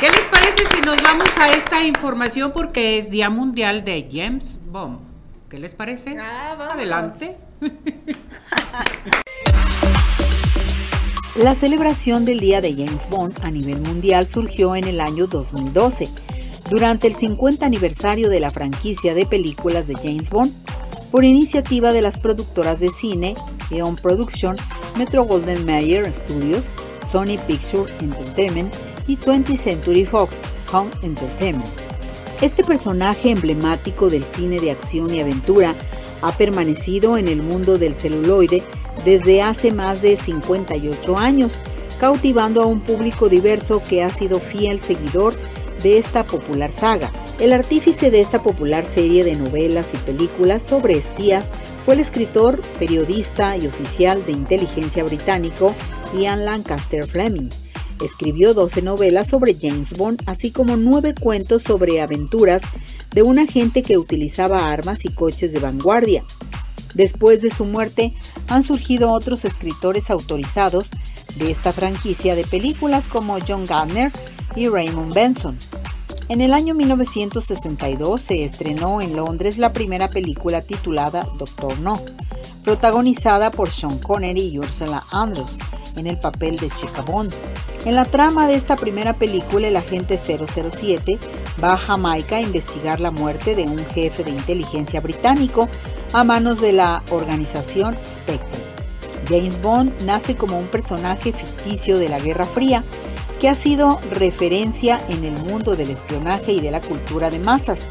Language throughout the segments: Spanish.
¿Qué les parece si nos vamos a esta información porque es Día Mundial de James Bond? ¿Qué les parece? Ah, Adelante. La celebración del Día de James Bond a nivel mundial surgió en el año 2012, durante el 50 aniversario de la franquicia de películas de James Bond, por iniciativa de las productoras de cine Eon Production, Metro Golden Mayer Studios, Sony Picture Entertainment y 20th Century Fox Home Entertainment. Este personaje emblemático del cine de acción y aventura ha permanecido en el mundo del celuloide desde hace más de 58 años, cautivando a un público diverso que ha sido fiel seguidor de esta popular saga. El artífice de esta popular serie de novelas y películas sobre espías fue el escritor, periodista y oficial de inteligencia británico Ian Lancaster Fleming. Escribió 12 novelas sobre James Bond, así como 9 cuentos sobre aventuras de un agente que utilizaba armas y coches de vanguardia. Después de su muerte, han surgido otros escritores autorizados de esta franquicia de películas como John Gardner y Raymond Benson. En el año 1962 se estrenó en Londres la primera película titulada Doctor No, protagonizada por Sean Connery y Ursula Andrews en el papel de Chica Bond. En la trama de esta primera película, el agente 007 va a Jamaica a investigar la muerte de un jefe de inteligencia británico a manos de la organización Spectre. James Bond nace como un personaje ficticio de la Guerra Fría que ha sido referencia en el mundo del espionaje y de la cultura de masas.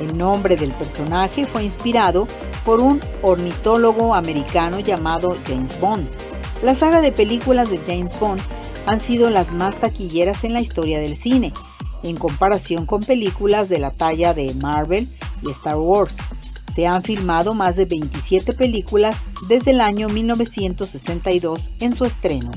El nombre del personaje fue inspirado por un ornitólogo americano llamado James Bond. La saga de películas de James Bond han sido las más taquilleras en la historia del cine, en comparación con películas de la talla de Marvel y Star Wars. Se han filmado más de 27 películas desde el año 1962 en su estreno.